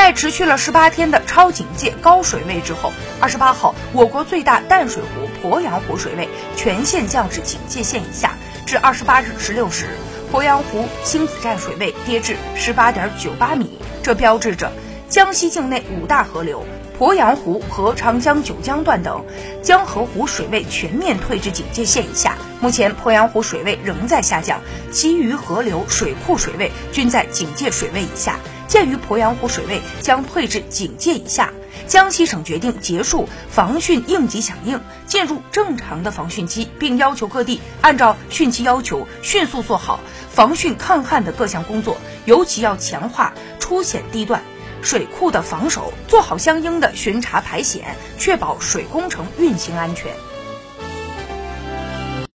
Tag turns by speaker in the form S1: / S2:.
S1: 在持续了十八天的超警戒高水位之后，二十八号，我国最大淡水湖鄱阳湖水位全线降至警戒线以下。至二十八日十六时，鄱阳湖星子站水位跌至十八点九八米，这标志着江西境内五大河流。鄱阳湖和长江九江段等江河湖水位全面退至警戒线以下。目前，鄱阳湖水位仍在下降，其余河流水库水位均在警戒水位以下。鉴于鄱阳湖水位将退至警戒以下，江西省决定结束防汛应急响应，进入正常的防汛期，并要求各地按照汛期要求迅速做好防汛抗旱的各项工作，尤其要强化出险地段。水库的防守，做好相应的巡查排险，确保水工程运行安全。